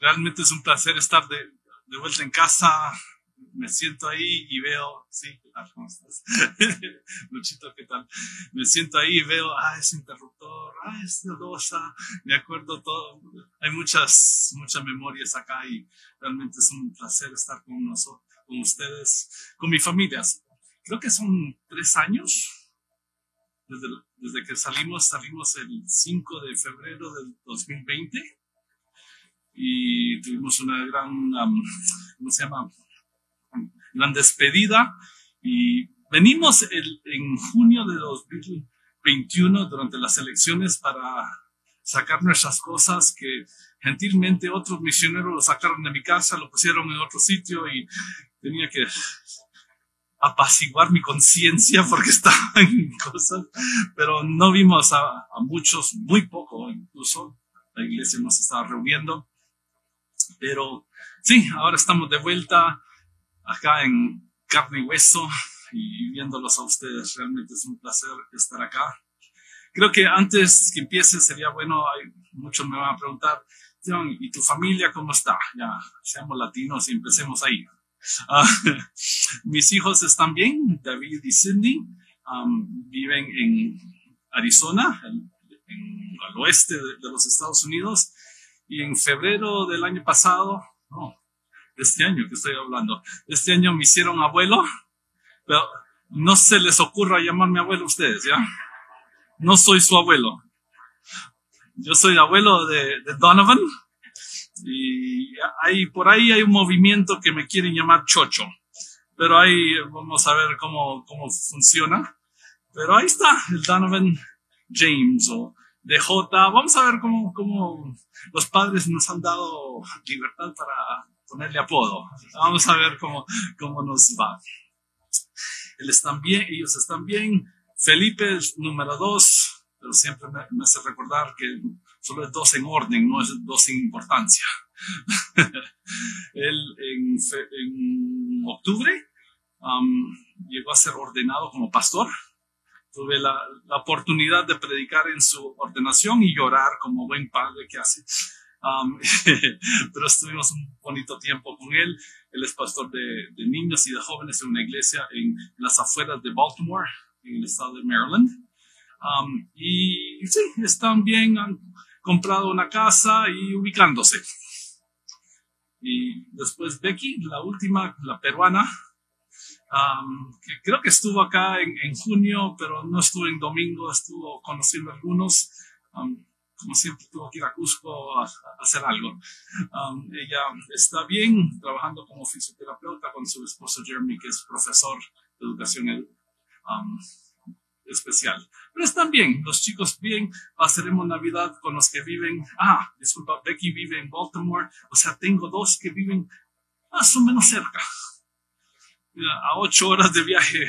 realmente es un placer estar de, vuelta en casa. Me siento ahí y veo, sí. ¿Cómo estás? Luchito, ¿qué tal? Me siento ahí y veo, ah, ese interruptor, ah, esta losa, me acuerdo todo. Hay muchas, muchas memorias acá y realmente es un placer estar con nosotros, con ustedes, con mi familia. Creo que son tres años desde, desde que salimos, salimos el 5 de febrero del 2020 y tuvimos una gran, ¿cómo se llama? Gran despedida y venimos en junio de 2021 durante las elecciones para sacar nuestras cosas que gentilmente otros misioneros lo sacaron de mi casa, lo pusieron en otro sitio y tenía que apaciguar mi conciencia porque estaban cosas, pero no vimos a, a, muchos, muy poco incluso. La iglesia nos estaba reuniendo pero sí, ahora estamos de vuelta acá en carne y hueso y viéndolos a ustedes. Realmente es un placer estar acá. Creo que antes que empiece sería bueno, hay, muchos me van a preguntar, ¿y tu familia cómo está? Ya, seamos latinos y empecemos ahí. Uh, mis hijos están bien, David y Cindy, um, viven en Arizona, en, en oeste de, de los Estados Unidos, y en febrero del año pasado, no, este año que estoy hablando, este año me hicieron abuelo, pero no se les ocurra llamarme abuelo a ustedes, ¿ya? No soy su abuelo. Yo soy abuelo de, Donovan y hay, por ahí hay un movimiento que me quieren llamar Chocho, pero ahí vamos a ver cómo, cómo funciona. Pero ahí está, el Donovan James de J. Vamos a ver cómo, cómo los padres nos han dado libertad para ponerle apodo. Vamos a ver cómo, cómo nos va. Él están bien, ellos están bien. Felipe es número dos, pero siempre me, me, hace recordar que solo es dos en orden, no es dos en importancia. Él en, en octubre um, llegó a ser ordenado como pastor tuve la, la, oportunidad de predicar en su ordenación y llorar como buen padre que hace. Um, pero estuvimos un bonito tiempo con él. Él es pastor de, de niños y de jóvenes en una iglesia en, las afueras de Baltimore, en el estado de Maryland. Um, y sí, están bien, han comprado una casa y ubicándose. Y después Becky, la última, la peruana, Um, que creo que estuvo acá en, en, junio, pero no estuvo en domingo, estuvo conociendo algunos. Um, como siempre, tuvo que ir a Cusco a, a hacer algo. Um, ella está bien trabajando como fisioterapeuta con su esposo Jeremy, que es profesor de educación especial. Pero están bien, los chicos bien, pasaremos Navidad con los que viven, ah, disculpa, Becky vive en Baltimore, o sea, tengo dos que viven más o menos cerca a ocho horas de viaje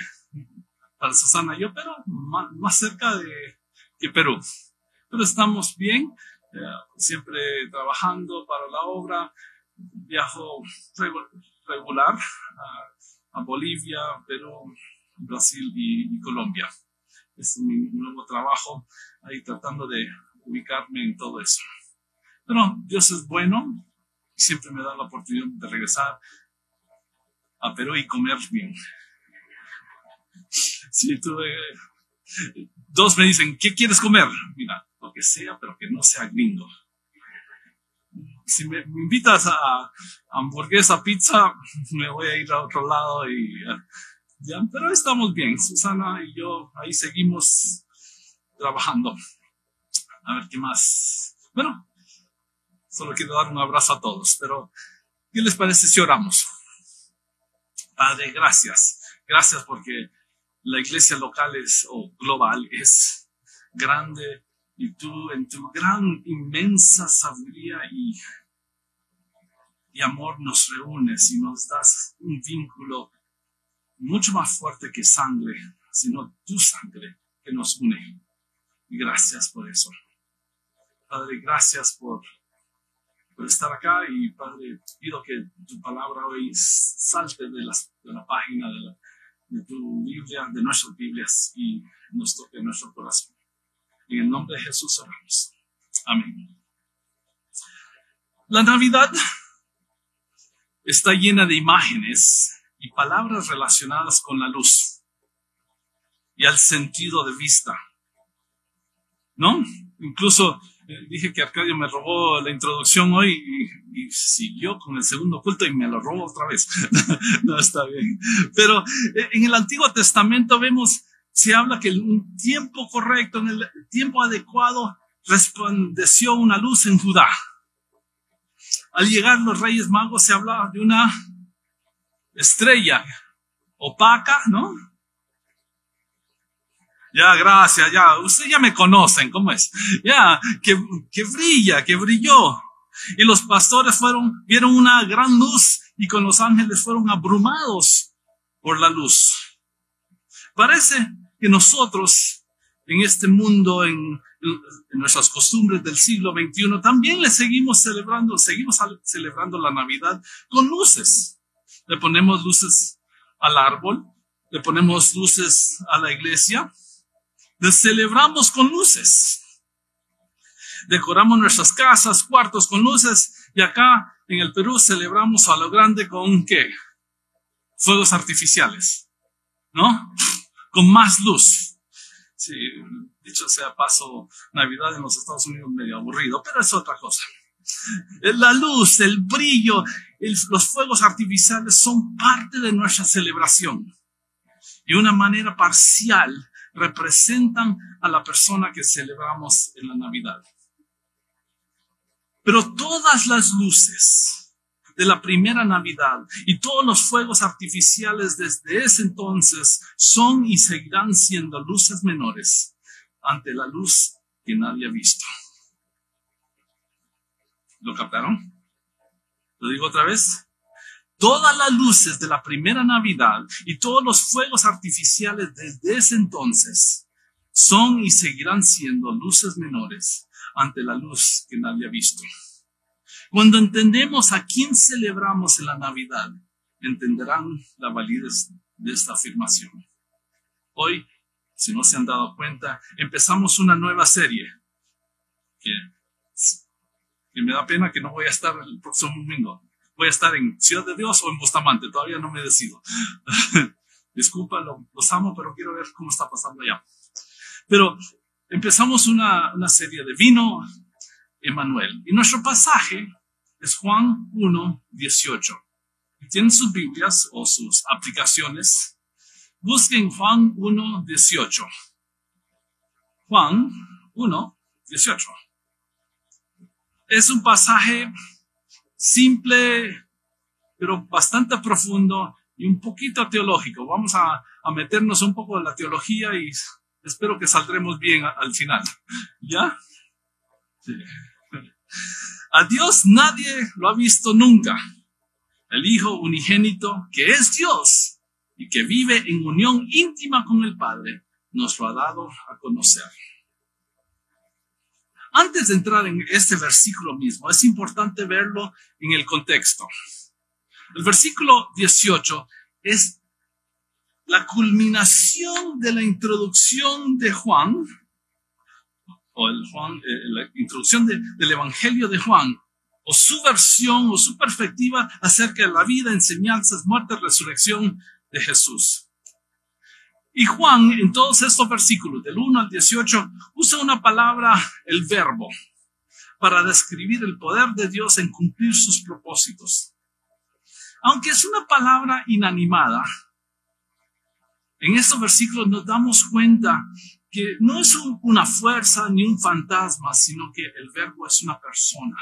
para Susana y yo, pero más, más, cerca de que Perú. Pero estamos bien, eh, siempre trabajando para la obra. Viajo regular a, a Bolivia, Perú, Brasil y, y, Colombia. Es mi nuevo trabajo ahí tratando de ubicarme en todo eso. Pero Dios es bueno, siempre me da la oportunidad de regresar a Perú y comer bien. Sí, eh, dos me dicen, ¿qué quieres comer? Mira, lo que sea, pero que no sea gringo. Si me, me invitas a, hamburguesa, pizza, me voy a ir a otro lado y ya, pero estamos bien. Susana y yo ahí seguimos trabajando. A ver qué más. Bueno, solo quiero dar un abrazo a todos, pero ¿qué les parece si oramos? Padre, gracias. Gracias porque la iglesia local es, o global es grande y tú en tu gran, inmensa sabiduría y, y amor nos reúnes y nos das un vínculo mucho más fuerte que sangre, sino tu sangre que nos une. Gracias por eso. Padre, gracias por por estar acá y Padre, pido que tu palabra hoy salte de, las, de la página de, la, de, tu Biblia, de nuestras Biblias y nos toque nuestro corazón. En el nombre de Jesús oramos. Amén. La Navidad está llena de imágenes y palabras relacionadas con la luz y al sentido de vista. ¿No? Incluso dije que Arcadio me robó la introducción hoy y, siguió con el segundo culto y me lo robó otra vez. no está bien. Pero eh, en el Antiguo Testamento vemos, se habla que en un tiempo correcto, en el tiempo adecuado, resplandeció una luz en Judá. Al llegar los reyes magos se hablaba de una estrella opaca, ¿no? Ya, gracias, ya, ustedes ya me conocen, ¿cómo es? Ya, que, que brilla, que brilló. Y los pastores fueron, vieron una gran luz y con los ángeles fueron abrumados por la luz. Parece que nosotros en este mundo, en, en nuestras costumbres del siglo XXI, también le seguimos celebrando, seguimos celebrando la Navidad con luces. Le ponemos luces al árbol, le ponemos luces a la iglesia, le celebramos con luces. Decoramos nuestras casas, cuartos con luces y acá en el Perú celebramos a lo grande con qué? Fuegos artificiales, ¿no? Con más luz. Sí, dicho sea paso, Navidad en los Estados Unidos medio aburrido, pero es otra cosa. La luz, el brillo, los fuegos artificiales son parte de nuestra celebración. Y una manera parcial representan a la persona que celebramos en la Navidad. Pero todas las luces de la primera Navidad y todos los fuegos artificiales desde ese entonces son y seguirán siendo luces menores ante la luz que nadie ha visto. ¿Lo captaron? ¿Lo digo otra vez? Todas las luces de la primera Navidad y todos los fuegos artificiales desde ese entonces son y seguirán siendo luces menores ante la luz que nadie ha visto. Cuando entendemos a quién celebramos en la Navidad, entenderán la validez de esta afirmación. Hoy, si no se han dado cuenta, empezamos una nueva serie que, me da pena que no voy a estar el próximo domingo voy a estar en Ciudad de Dios o en Bustamante, todavía no me decido. Disculpa, los amo, pero quiero ver cómo está pasando allá. Pero empezamos una, una serie de vino, Emanuel, y nuestro pasaje es Juan 1, 18. tienen sus Biblias o sus aplicaciones, busquen Juan 1, 18. Juan 1, 18. Es un pasaje simple, pero bastante profundo y un poquito teológico. Vamos a, meternos un poco en la teología y espero que saldremos bien al final. ¿Ya? A Dios nadie lo ha visto nunca. El Hijo unigénito, que es Dios y que vive en unión íntima con el Padre, nos lo ha dado a conocer. Antes de entrar en este versículo mismo, es importante verlo en el contexto. El versículo 18 es la culminación de la introducción de Juan, o eh, la introducción del Evangelio de Juan, o su versión o su perspectiva acerca de la vida, enseñanzas, muerte, resurrección de Jesús. Y Juan, en todos estos versículos, del 1 al 18, usa una palabra, el verbo, para describir el poder de Dios en cumplir sus propósitos. Aunque es una palabra inanimada, en estos versículos nos damos cuenta que no es una fuerza ni un fantasma, sino que el verbo es una persona.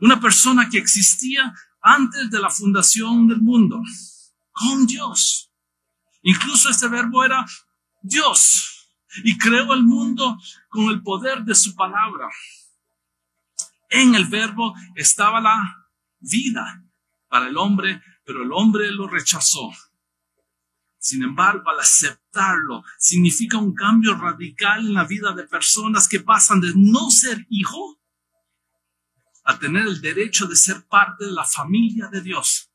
Una persona que existía antes de la fundación del mundo, con Dios. Incluso este verbo era Dios y creó el mundo con el poder de su palabra. En el verbo estaba la vida para el hombre, pero el hombre lo rechazó. Sin embargo, al aceptarlo, significa un cambio radical en la vida de personas que pasan de no ser hijo a tener el derecho de ser parte de la familia de Dios.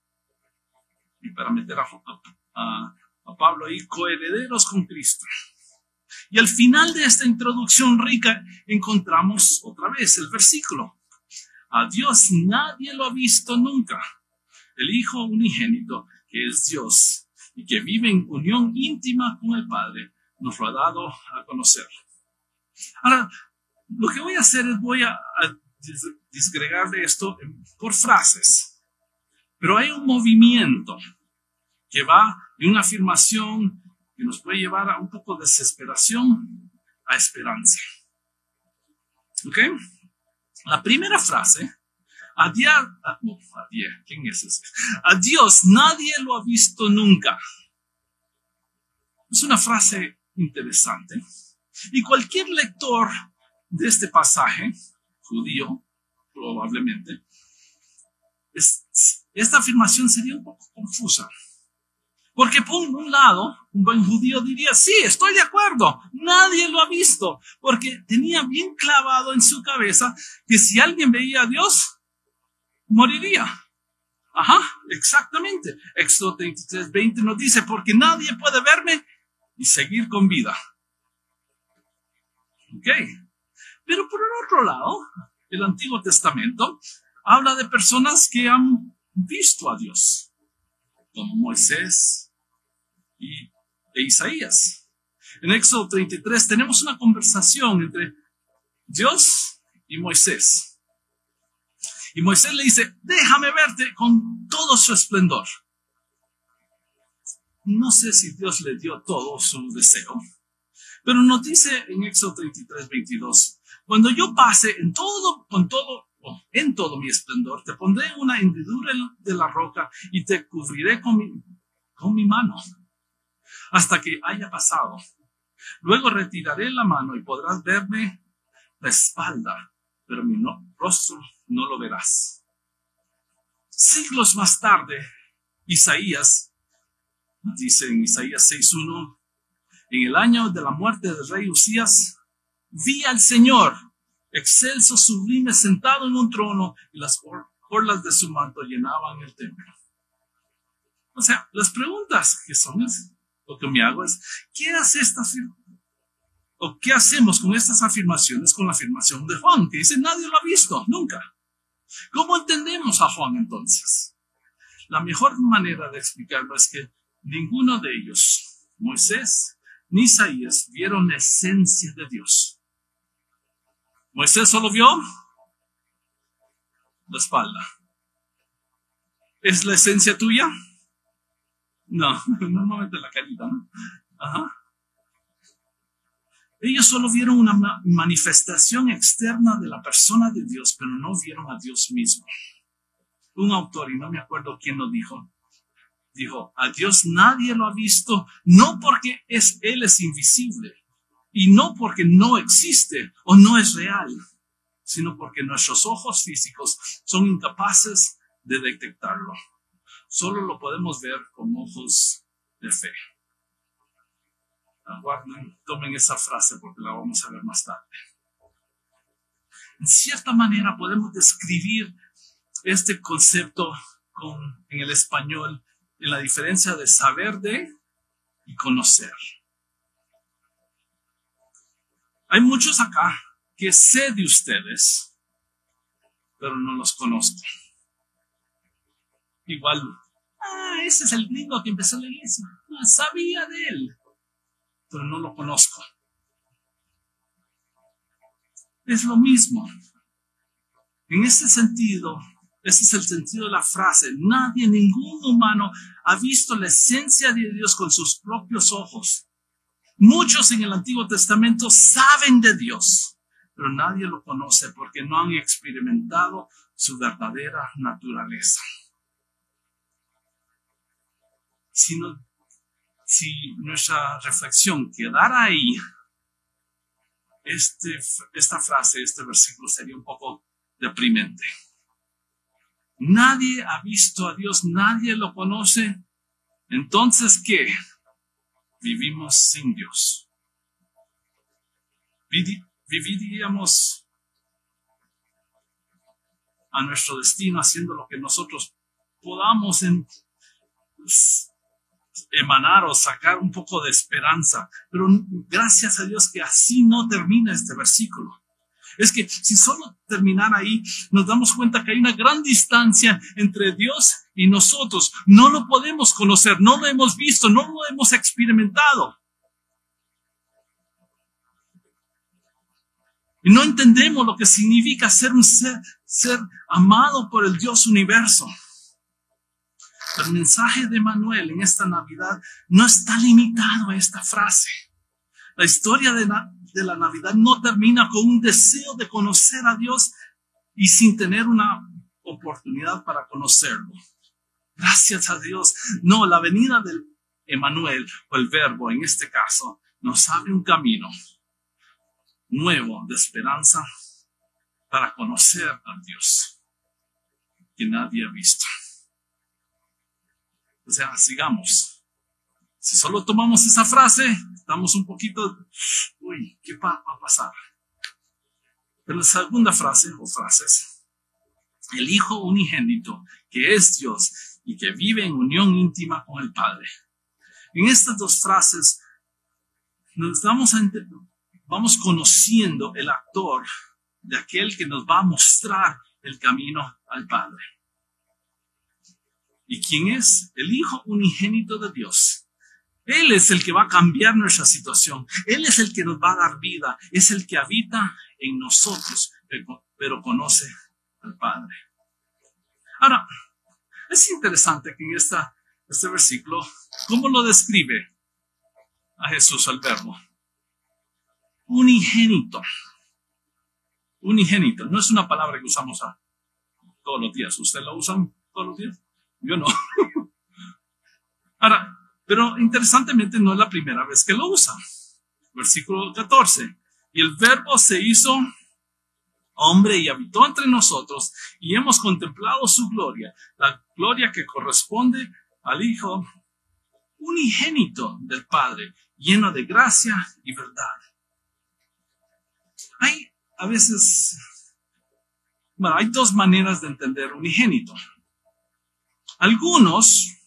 Y para meter a, a, a Pablo ahí, coherederos con Cristo. Y al final de esta introducción rica encontramos otra vez el versículo. A Dios nadie lo ha visto nunca. El Hijo unigénito, que es Dios y que vive en unión íntima con el Padre, nos lo ha dado a conocer. Ahora, lo que voy a hacer es voy a, disgregar de esto por frases, pero hay un movimiento que va de una afirmación que nos puede llevar a un poco de desesperación a esperanza. ¿Ok? La primera frase, a Dios, ¿quién es ese? Dios nadie lo ha visto nunca. Es una frase interesante. Y cualquier lector de este pasaje, judío, probablemente, esta afirmación sería un poco confusa. Porque por un lado, un buen judío diría, sí, estoy de acuerdo, nadie lo ha visto, porque tenía bien clavado en su cabeza que si alguien veía a Dios, moriría. Ajá, exactamente. Éxodo 33, 20 nos dice, porque nadie puede verme y seguir con vida. Ok. Pero por el otro lado, el Antiguo Testamento habla de personas que han visto a Dios como Moisés y, e Isaías. En Éxodo 33 tenemos una conversación entre Dios y Moisés. Y Moisés le dice, déjame verte con todo su esplendor. No sé si Dios le dio todo su deseo, pero nos dice en Éxodo 33, 22, cuando yo pase en todo, con todo en todo mi esplendor, te pondré una hendidura de la roca y te cubriré con mi, con mi mano hasta que haya pasado. Luego retiraré la mano y podrás verme la espalda, pero mi rostro no lo verás. Siglos más tarde, Isaías, dice en Isaías 6.1, en el año de la muerte del rey Usías, vi al Señor excelso, sublime, sentado en un trono y las orlas de su manto llenaban el templo. O sea, las preguntas que son que me hago es, ¿qué hace esta ¿O qué hacemos con estas afirmaciones con la afirmación de Juan, que dice, nadie lo ha visto, nunca? ¿Cómo entendemos a Juan entonces? La mejor manera de explicarlo es que ninguno de ellos, Moisés ni Isaías, vieron la esencia de Dios. Moisés solo vio la espalda. ¿Es la esencia tuya? No, normalmente la carita, ¿no? Ajá. Ellos solo vieron una manifestación externa de la persona de Dios, pero no vieron a Dios mismo. Un autor, y no me acuerdo quién lo dijo, dijo, a Dios nadie lo ha visto, no porque es, Él es invisible, y no porque no existe o no es real, sino porque nuestros ojos físicos son incapaces de detectarlo. Solo lo podemos ver con ojos de fe. Aguarden, tomen esa frase porque la vamos a ver más tarde. En cierta manera podemos describir este concepto con, en el español en la diferencia de saber de y conocer. Hay muchos acá que sé de ustedes, pero no los conozco. Igual, ah, ese es el gringo que empezó la iglesia. Sabía de él, pero no lo conozco. Es lo mismo. En ese sentido, ese es el sentido de la frase. Nadie, ningún humano ha visto la esencia de Dios con sus propios ojos. Muchos en el Antiguo Testamento saben de Dios, pero nadie lo conoce porque no han experimentado su verdadera naturaleza. Si, si nuestra reflexión quedara ahí, este, esta frase, este versículo sería un poco deprimente. Nadie ha visto a Dios, nadie lo conoce. Entonces, ¿qué? vivimos sin Dios. Viviríamos a nuestro destino haciendo lo que nosotros podamos en, emanar o sacar un poco de esperanza. Pero gracias a Dios que así no termina este versículo. es que si solo terminar ahí, nos damos cuenta que hay una gran distancia entre Dios y nosotros. No lo podemos conocer, no lo hemos visto, no lo hemos experimentado. Y no entendemos lo que significa ser un ser, ser amado por el Dios universo. El mensaje de Manuel en esta Navidad no está limitado a esta frase. La historia de, la Navidad no termina con un deseo de conocer a Dios y sin tener una oportunidad para conocerlo. Gracias a Dios. No, la venida del Emanuel o el verbo en este caso nos abre un camino nuevo de esperanza para conocer a Dios que nadie ha visto. O sea, sigamos. Si solo tomamos esa frase, estamos un poquito, uy, ¿qué va a pasar? Pero la segunda frase o frases, el Hijo unigénito, que es Dios y que vive en unión íntima con el Padre. En estas dos frases nos damos a vamos conociendo el actor de aquel que nos va a mostrar el camino al Padre. ¿Y quién es? El Hijo unigénito de Dios. Él es el que va a cambiar nuestra situación. Él es el que nos va a dar vida. Es el que habita en nosotros, pero, conoce al Padre. Ahora, es interesante que en esta, este versículo, ¿cómo lo describe a Jesús al verbo? unigénito. Unigénito. No es una palabra que usamos todos los días. ¿Usted la usan todos los días? Yo no. Ahora, pero interesantemente no es la primera vez que lo usa. Versículo 14. Y el verbo se hizo hombre y habitó entre nosotros y hemos contemplado su gloria, la gloria que corresponde al Hijo unigénito del Padre, lleno de gracia y verdad. Hay a veces, bueno, hay dos maneras de entender unigénito. Algunos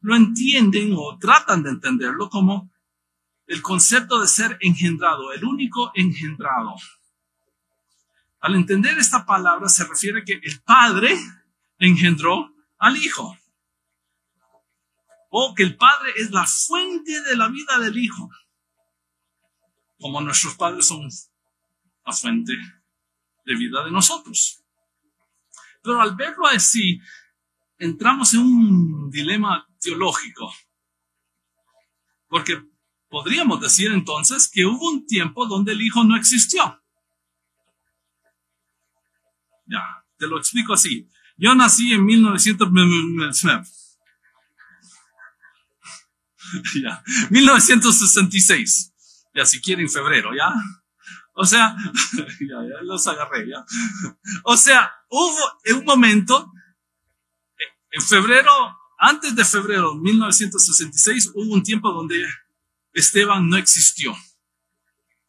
lo entienden o tratan de entenderlo como el concepto de ser engendrado, el único engendrado. Al entender esta palabra se refiere que el Padre engendró al Hijo. O que el Padre es la fuente de la vida del Hijo. Como nuestros padres son la fuente de vida de nosotros. Pero al verlo así, entramos en un dilema teológico. Porque podríamos decir entonces que hubo un tiempo donde el Hijo no existió. Ya, te lo explico así. Yo nací en 1900, ya, 1966. Ya, si quieren, febrero, ¿ya? O sea, ya, ya los agarré, ya. O sea, hubo un momento, en febrero, antes de febrero de 1966, hubo un tiempo donde Esteban no existió.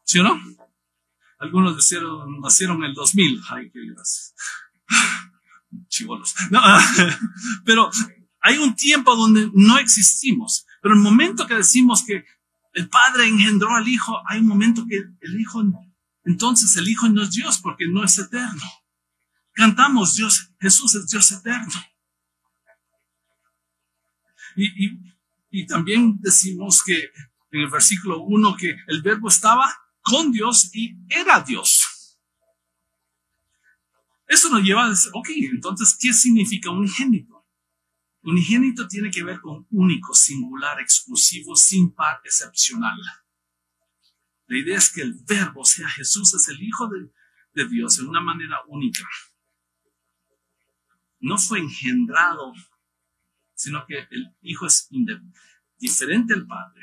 ¿Sí o no? Algunos nacieron, nacieron en el 2000. Ay, qué gracias. Chivolos. No, pero hay un tiempo donde no existimos. Pero el momento que decimos que el Padre engendró al Hijo, hay un momento que el Hijo entonces el Hijo no es Dios porque no es eterno. Cantamos Dios, Jesús es Dios eterno. Y, también decimos que en el versículo 1 que el verbo estaba con Dios y era Dios. Eso nos lleva a decir, ok, entonces, ¿qué significa unigénito? Unigénito tiene que ver con único, singular, exclusivo, sin par, excepcional. La idea es que el verbo, o sea, Jesús es el Hijo de, Dios en una manera única. No fue engendrado, sino que el Hijo es diferente al Padre.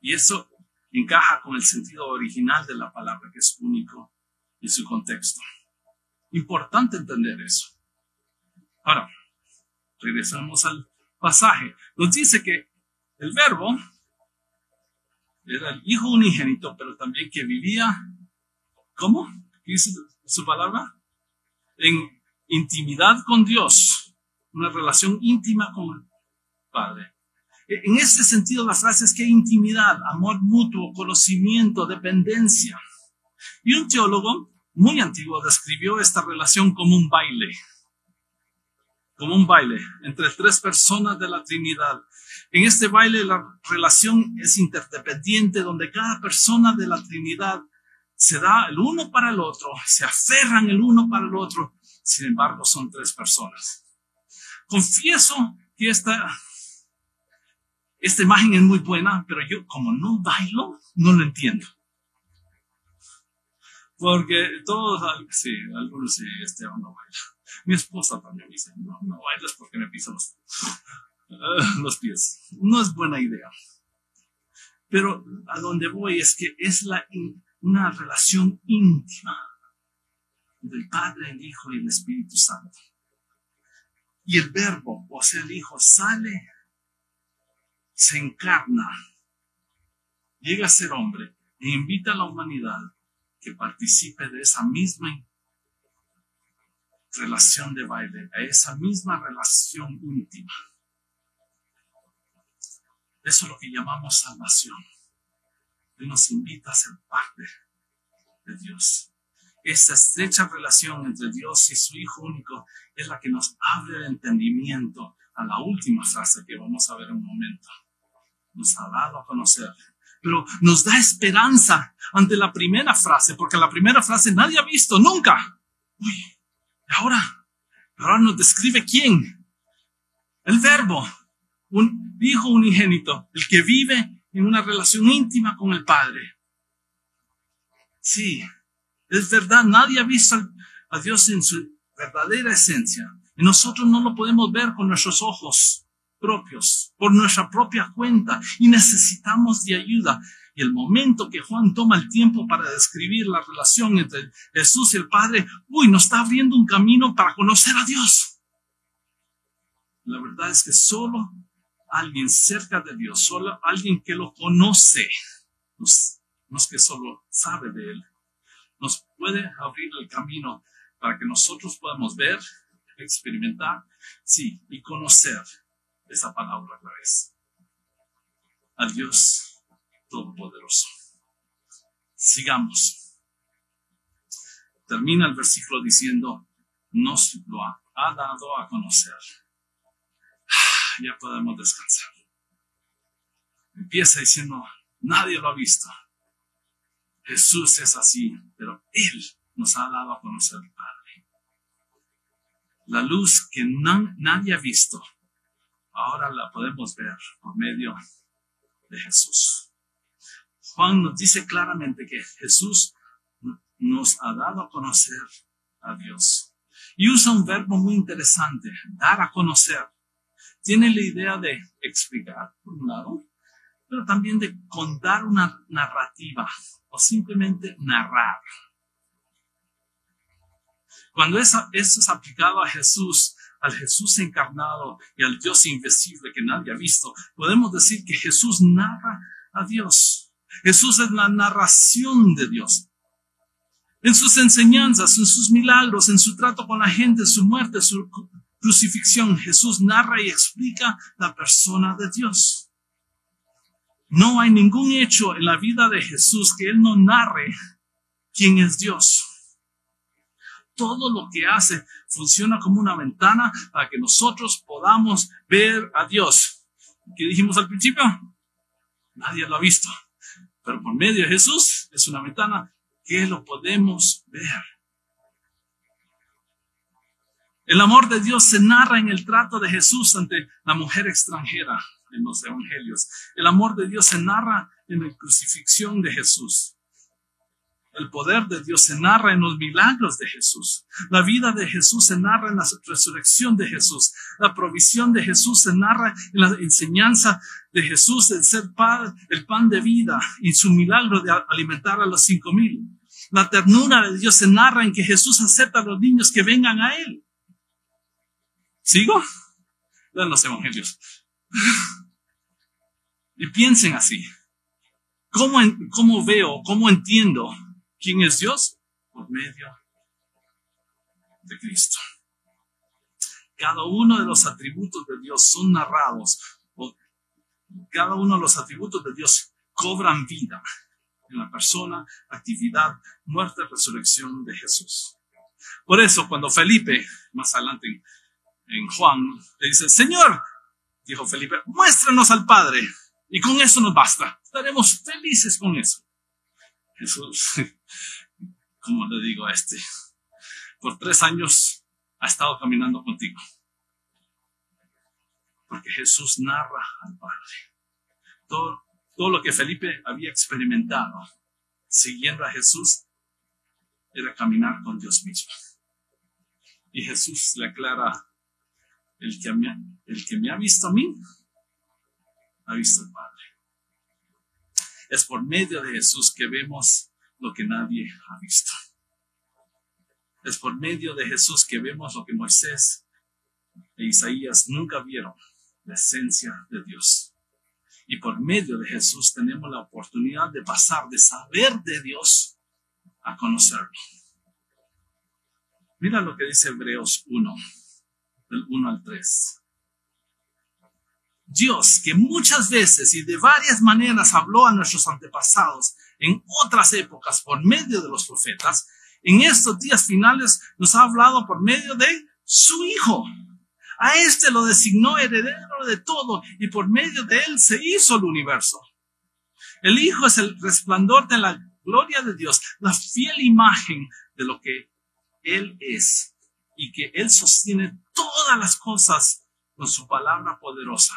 Y eso encaja con el sentido original de la palabra, que es único en su contexto. Importante entender eso. Ahora, regresamos al pasaje. Nos dice que el verbo era el hijo unigénito, pero también que vivía, ¿cómo? ¿Qué dice su palabra? En intimidad con Dios, una relación íntima con el Padre. E, en ese sentido, la frase es que intimidad, amor mutuo, conocimiento, dependencia. Y un teólogo muy antiguo describió esta relación como un baile, como un baile entre tres personas de la Trinidad. En este baile la relación es interdependiente, donde cada persona de la Trinidad se da el uno para el otro, se aferran el uno para el otro, sin embargo son tres personas. Confieso que esta, esta imagen es muy buena, pero yo como no bailo, no lo entiendo. Porque todos, sí, algunos sí, este no baila. Mi esposa también dice, no, no bailas porque me pisan los, ah, los pies. No es buena idea. Pero a donde voy es que es la, una relación íntima del Padre, el Hijo y el Espíritu Santo. Y el verbo, o sea, el Hijo, sale, se encarna, llega a ser hombre e invita a la humanidad que participe de esa misma relación de baile, a esa misma relación íntima. Eso es lo que llamamos salvación. Él nos invita a ser parte de Dios. Esa estrecha relación entre Dios y su Hijo único es la que nos abre el entendimiento a la última frase que vamos a ver en un momento. Nos ha dado a conocer, pero nos da esperanza ante la primera frase, porque la primera frase nadie ha visto nunca. Uy, ¿y ahora? Ahora nos describe quién. El verbo, un hijo unigénito, el que vive en una relación íntima con el Padre. Sí, es verdad, nadie ha visto a Dios en su verdadera esencia. Y nosotros no lo podemos ver con nuestros ojos propios, por nuestra propia cuenta, y necesitamos de ayuda. Y el momento que Juan toma el tiempo para describir la relación entre Jesús y el Padre, uy, nos está abriendo un camino para conocer a Dios. La verdad es que solo alguien cerca de Dios, solo alguien que lo conoce, no, es que solo sabe de Él, puede abrir el camino para que nosotros podamos ver, experimentar, sí, y conocer esa palabra a vez. A Dios Todopoderoso. Sigamos. Termina el versículo diciendo, nos lo ha dado a conocer ya podemos descansar. Empieza diciendo, nadie lo ha visto. Jesús es así, pero Él nos ha dado a conocer al Padre. La luz que nadie ha visto, ahora la podemos ver por medio de Jesús. Juan nos dice claramente que Jesús nos ha dado a conocer a Dios. Y usa un verbo muy interesante, dar a conocer tiene la idea de explicar, por un lado, pero también de contar una narrativa o simplemente narrar. Cuando eso, es aplicado a Jesús, al Jesús encarnado y al Dios invisible que nadie ha visto, podemos decir que Jesús narra a Dios. Jesús es la narración de Dios. En sus enseñanzas, en sus milagros, en su trato con la gente, su muerte, su crucifixión, Jesús narra y explica la persona de Dios. No hay ningún hecho en la vida de Jesús que Él no narre quién es Dios. Todo lo que hace funciona como una ventana para que nosotros podamos ver a Dios. ¿Qué dijimos al principio? Nadie lo ha visto. Pero por medio de Jesús es una ventana que lo podemos ver. El amor de Dios se narra en el trato de Jesús ante la mujer extranjera en los evangelios. El amor de Dios se narra en la crucifixión de Jesús. El poder de Dios se narra en los milagros de Jesús. La vida de Jesús se narra en la resurrección de Jesús. La provisión de Jesús se narra en la enseñanza de Jesús de ser pan, el pan de vida y su milagro de alimentar a los cinco mil. La ternura de Dios se narra en que Jesús acepta a los niños que vengan a Él. ¿Sigo? Lean los evangelios. Y piensen así. ¿Cómo, ¿Cómo veo, cómo entiendo quién es Dios? Por medio de Cristo. Cada uno de los atributos de Dios son narrados. cada uno de los atributos de Dios cobran vida en la persona, actividad, muerte, resurrección de Jesús. Por eso, cuando Felipe, más adelante en, Juan, le dice, Señor, dijo Felipe, muéstranos al Padre y con eso nos basta. Estaremos felices con eso. Jesús, como le digo a este, por tres años ha estado caminando contigo. Porque Jesús narra al Padre. Todo, lo que Felipe había experimentado siguiendo a Jesús era caminar con Dios mismo. Y Jesús le aclara, el que el que me ha visto a mí, ha visto al Padre. Es por medio de Jesús que vemos lo que nadie ha visto. Es por medio de Jesús que vemos lo que Moisés e Isaías nunca vieron, la esencia de Dios. Y por medio de Jesús tenemos la oportunidad de pasar de saber de Dios a conocerlo. Mira lo que dice Hebreos 1, del 1 al 3. Dios, que muchas veces y de varias maneras habló a nuestros antepasados en otras épocas por medio de los profetas, en estos días finales nos ha hablado por medio de su Hijo. A este lo designó heredero de todo y por medio de él se hizo el universo. El Hijo es el resplandor de la gloria de Dios, la fiel imagen de lo que Él es y que Él sostiene todas las cosas con su palabra poderosa.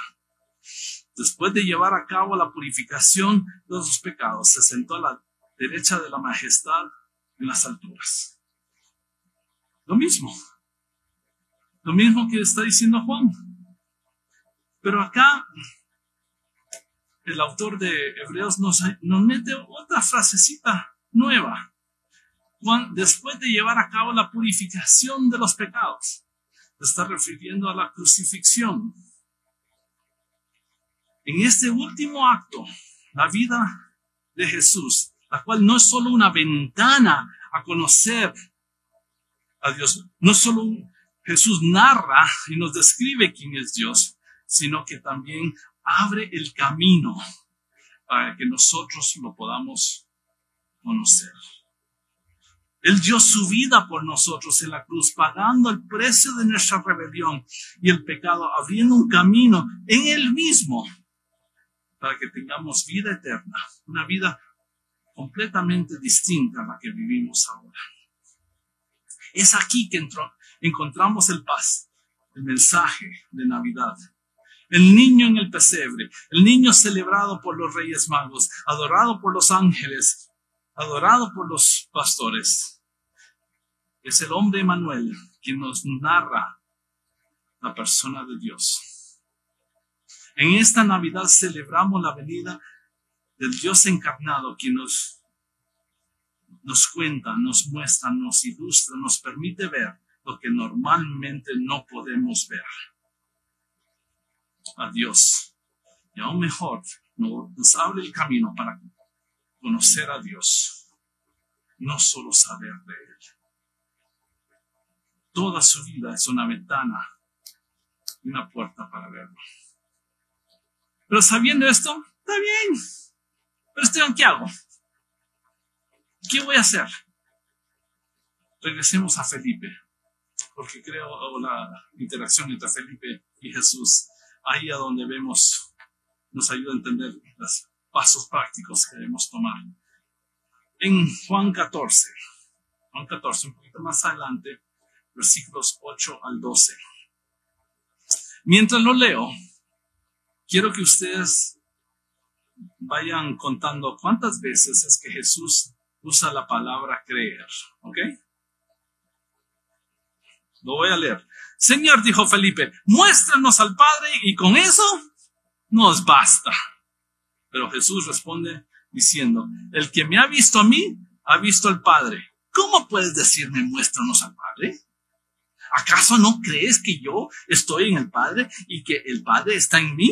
Después de llevar a cabo la purificación de los pecados, se sentó a la derecha de la majestad en las alturas. Lo mismo. Lo mismo que está diciendo Juan. Pero acá el autor de Hebreos nos, nos mete otra frasecita nueva. Juan, después de llevar a cabo la purificación de los pecados, está refiriendo a la crucifixión. En este último acto, la vida de Jesús la cual no es solo una ventana a conocer a Dios, no solo Jesús narra y nos describe quién es Dios, sino que también abre el camino para que nosotros lo podamos conocer. Él dio su vida por nosotros en la cruz, pagando el precio de nuestra rebelión y el pecado, abriendo un camino en Él mismo para que tengamos vida eterna, una vida completamente distinta a la que vivimos ahora. Es aquí que encontramos el paz, el mensaje de Navidad. El niño en el pesebre, el niño celebrado por los reyes magos, adorado por los ángeles, adorado por los pastores. Es el hombre Emanuel quien nos narra la persona de Dios. En esta Navidad celebramos la venida del Dios encarnado quien nos, nos cuenta, nos muestra, nos ilustra, nos permite ver lo que normalmente no podemos ver. A Dios. Y aún mejor, nos abre el camino para conocer a Dios, no solo saber de Él. Toda su vida es una ventana y una puerta para verlo. Pero sabiendo esto, está bien. Pero Esteban, ¿qué hago? ¿Qué voy a hacer? Regresemos a Felipe, porque creo la interacción entre Felipe y Jesús, ahí a donde vemos, nos ayuda a entender los pasos prácticos que debemos tomar. En Juan 14, Juan 14, un poquito más adelante, versículos 8 al 12. Mientras lo leo, quiero que ustedes vayan contando cuántas veces es que Jesús usa la palabra creer. ¿Ok? Lo voy a leer. Señor, dijo Felipe, muéstranos al Padre y con eso nos basta. Pero Jesús responde diciendo, el que me ha visto a mí, ha visto al Padre. ¿Cómo puedes decirme muéstranos al Padre? ¿Acaso no crees que yo estoy en el Padre y que el Padre está en mí?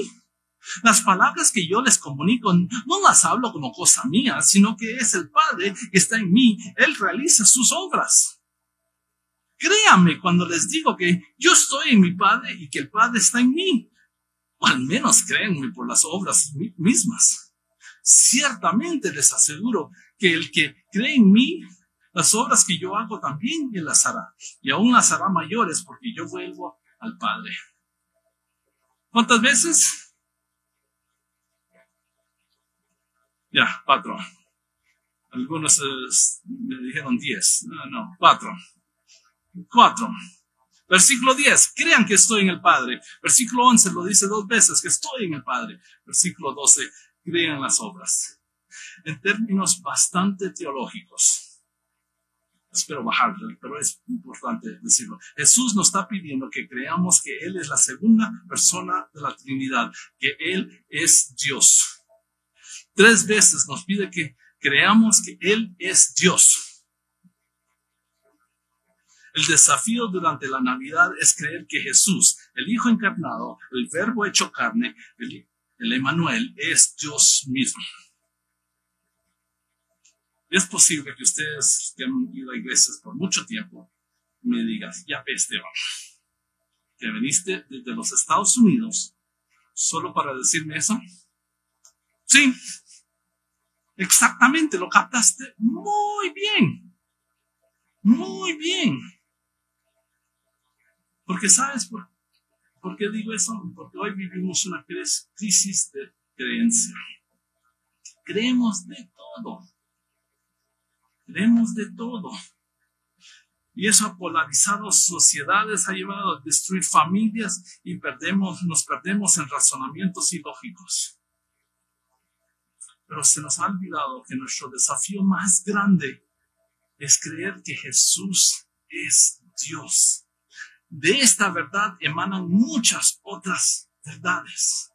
Las palabras que yo les comunico no las hablo como cosa mía, sino que es el Padre que está en mí. Él realiza sus obras. Créanme cuando les digo que yo estoy en mi Padre y que el Padre está en mí. O al menos créanme por las obras mismas. Ciertamente les aseguro que el que cree en mí, las obras que yo hago también él las hará, y aún las hará mayores porque yo vuelvo al Padre. ¿Cuántas veces? Ya, cuatro. Algunos me dijeron diez. No, no, cuatro. Cuatro. Versículo 10, crean que estoy en el Padre. Versículo 11 lo dice dos veces, que estoy en el Padre. Versículo 12, crean las obras. En términos bastante teológicos. Espero bajarlo, pero es importante decirlo. Jesús nos está pidiendo que creamos que Él es la segunda persona de la Trinidad, que Él es Dios. Tres veces nos pide que creamos que Él es Dios. El desafío durante la Navidad es creer que Jesús, el Hijo encarnado, el Verbo hecho carne, el, el Emanuel, es Dios mismo. Es posible que ustedes que han ido a iglesias por mucho tiempo me digas, ya Esteban, que viniste desde los Estados Unidos solo para decirme eso. Sí, exactamente, lo captaste muy bien, muy bien. Porque sabes por, por qué digo eso? Porque hoy vivimos una crisis de creencia. Creemos de todo. Creemos de todo. Y eso ha polarizado sociedades, ha llevado a destruir familias y perdemos, nos perdemos en razonamientos ilógicos. Pero se nos ha olvidado que nuestro desafío más grande es creer que Jesús es Dios de esta verdad emanan muchas otras verdades.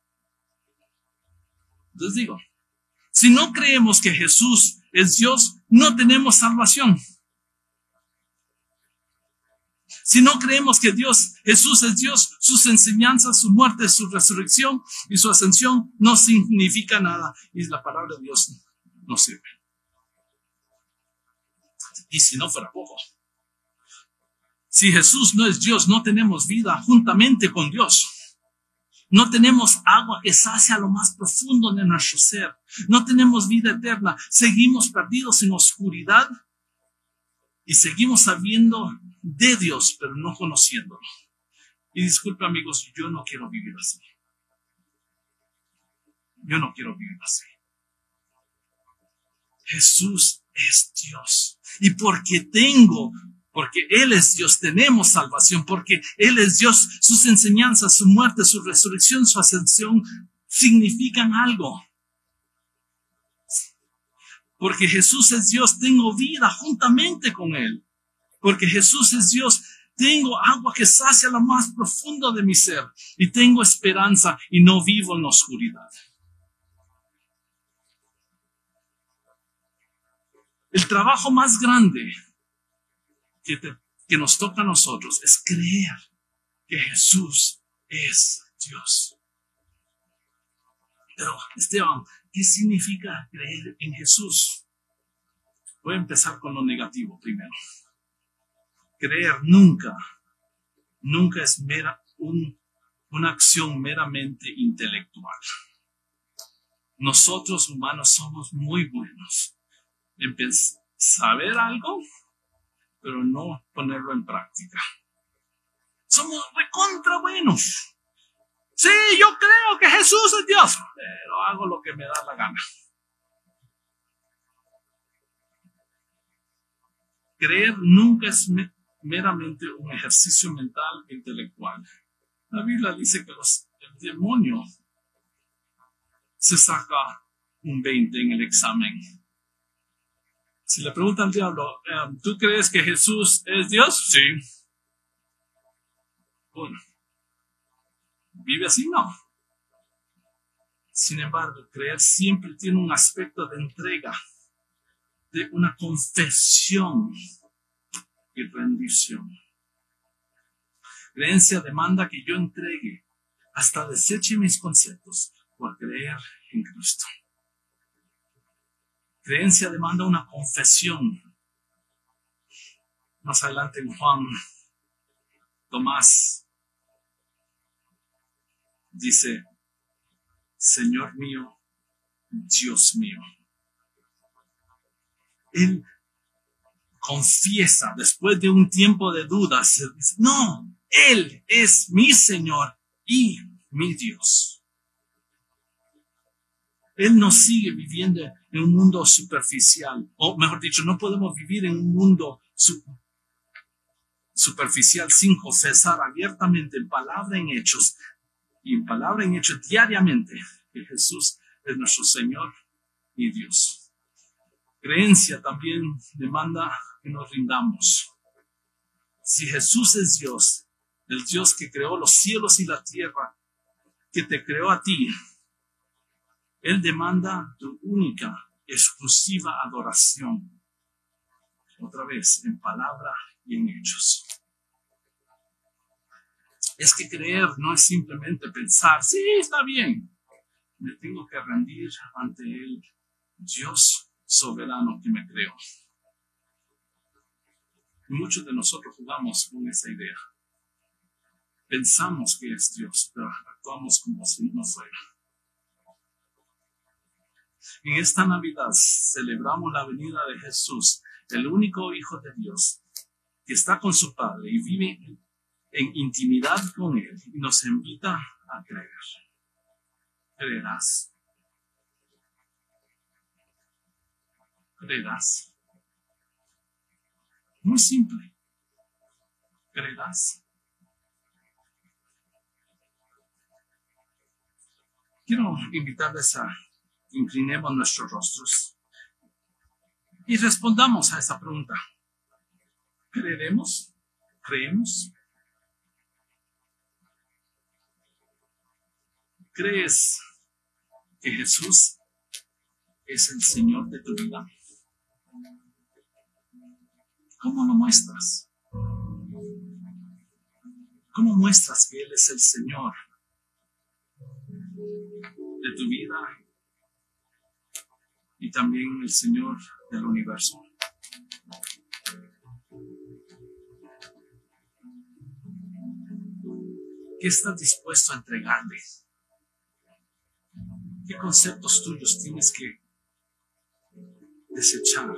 Entonces digo, si no creemos que Jesús es Dios, no tenemos salvación. Si no creemos que Dios, Jesús es Dios, sus enseñanzas, su muerte, su resurrección y su ascensión no significa nada. Y la palabra de Dios no sirve. Y si no fuera poco, si Jesús no es Dios, no tenemos vida juntamente con Dios. No tenemos agua que sacia lo más profundo de nuestro ser. No tenemos vida eterna. Seguimos perdidos en oscuridad y seguimos sabiendo de Dios, pero no conociéndolo. Y disculpe amigos, yo no quiero vivir así. Yo no quiero vivir así. Jesús es Dios. Y porque tengo porque Él es Dios, tenemos salvación, porque Él es Dios, sus enseñanzas, su muerte, su resurrección, su ascensión significan algo. Porque Jesús es Dios, tengo vida juntamente con Él. Porque Jesús es Dios, tengo agua que sacia lo más profundo de mi ser y tengo esperanza y no vivo en la oscuridad. El trabajo más grande que, nos toca a nosotros es creer que Jesús es Dios. Pero, Esteban, ¿qué significa creer en Jesús? Voy a empezar con lo negativo primero. Creer nunca, nunca es mera, una acción meramente intelectual. Nosotros humanos somos muy buenos en saber algo pero no ponerlo en práctica. Somos recontra buenos. Sí, yo creo que Jesús es Dios, pero hago lo que me da la gana. Creer nunca es meramente un ejercicio mental e intelectual. La Biblia dice que el demonio se saca un 20 en el examen si le preguntan al diablo, em, ¿tú crees que Jesús es Dios? Sí. Bueno, ¿vive así? No. Sin embargo, creer siempre tiene un aspecto de entrega, de una confesión y rendición. Creencia demanda que yo entregue hasta deseche mis conceptos por creer en Cristo. Creencia demanda una confesión. Más adelante en Juan, Tomás dice, Señor mío Dios mío. Él confiesa después de un tiempo de dudas, no, Él es mi Señor y mi Dios. Él no sigue viviendo en un mundo superficial, o mejor dicho, no podemos vivir en un mundo superficial sin confesar abiertamente en palabra en hechos y en palabra en hechos diariamente que Jesús es nuestro Señor y Dios. Creencia también demanda nos rindamos. Si Jesús es Dios, el Dios que creó los cielos y la tierra, que te creó a ti, Él demanda tu única, exclusiva adoración. Otra vez, en palabra y en hechos. Es que creer no es simplemente pensar, sí, está bien. Me tengo que rendir ante el Dios soberano que me creó. Muchos de nosotros jugamos con esa idea. Pensamos que es Dios, pero actuamos como si no fuera. En esta Navidad celebramos la venida de Jesús, el único Hijo de Dios, que está con su Padre y vive en intimidad con Él y nos invita a creer. Creerás. Creerás. Muy simple. Creerás. Quiero invitarles a inclinemos nuestros rostros y respondamos a esa pregunta. ¿Creeremos? ¿Creemos? ¿Crees que Jesús es el Señor de tu vida? ¿Cómo lo muestras? ¿Cómo muestras que Él es el Señor de tu vida y también el Señor del universo? ¿Qué estás dispuesto a entregarle? ¿Qué conceptos tuyos tienes que desechar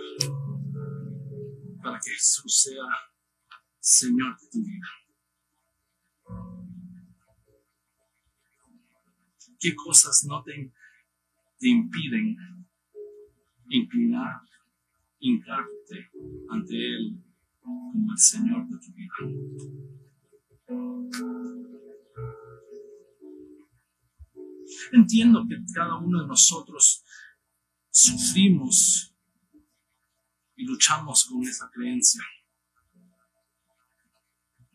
para que Jesús sea Señor de tu vida? ¿Qué cosas no te, impiden inclinar, hincarte ante Él como el Señor de tu vida? Entiendo que cada uno de nosotros sufrimos y luchamos con esa creencia.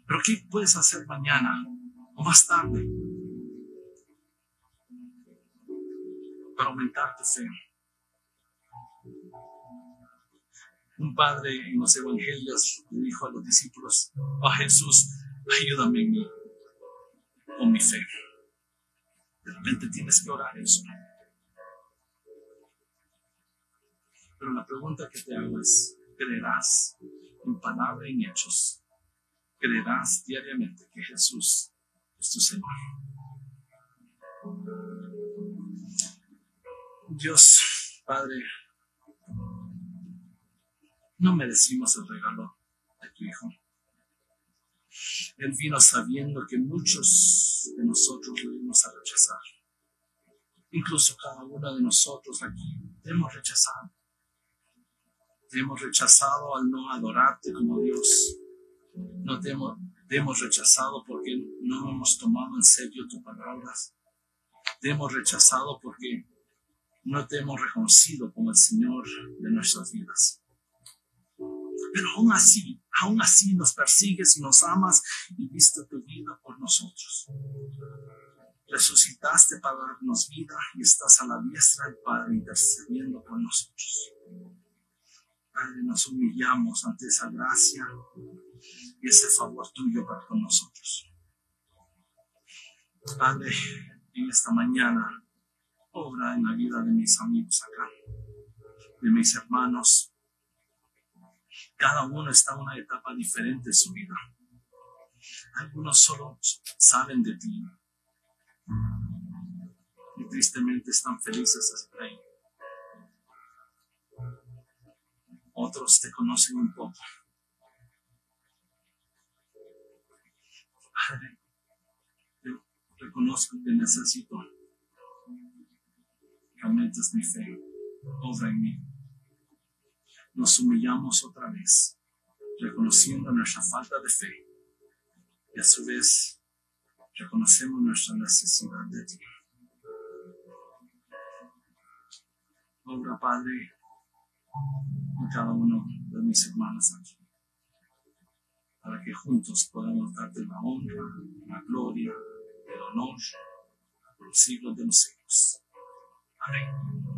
Pero ¿qué puedes hacer mañana o más tarde para aumentar tu fe? Un padre en los evangelios le dijo a los discípulos, oh Jesús, ayúdame con mi fe. De repente tienes que orar eso. Pero la pregunta que te hago es, ¿creerás en palabra y en hechos? ¿Creerás diariamente que Jesús es tu Señor? Dios, Padre, no merecimos el regalo de tu Hijo. Él vino sabiendo que muchos de nosotros lo íbamos a rechazar. Incluso cada uno de nosotros aquí hemos rechazado. Te hemos rechazado al no adorarte como Dios. No te hemos, rechazado porque no hemos tomado en serio tus palabras. Te hemos rechazado porque no te hemos reconocido como el Señor de nuestras vidas. Pero aún así, aún así nos persigues y nos amas y viste tu vida por nosotros. Resucitaste para darnos vida y estás a la diestra del Padre intercediendo por nosotros. Padre, nos humillamos ante esa gracia y ese favor tuyo para con nosotros. Padre, en esta mañana, obra en la vida de mis amigos acá, de mis hermanos, cada uno está en una etapa diferente de su vida. Algunos solo saben de ti y tristemente están felices ahí. Otros te conocen un poco. Padre, yo reconozco que necesito que aumentes mi fe. Obra en mí. Nos humillamos otra vez, reconociendo nuestra falta de fe. Y a su vez, reconocemos nuestra necesidad de ti. Obra, Padre, en cada uno de mis hermanos aquí, para que juntos podamos darte la honra, la gloria, el honor por los siglos de los siglos. Amén.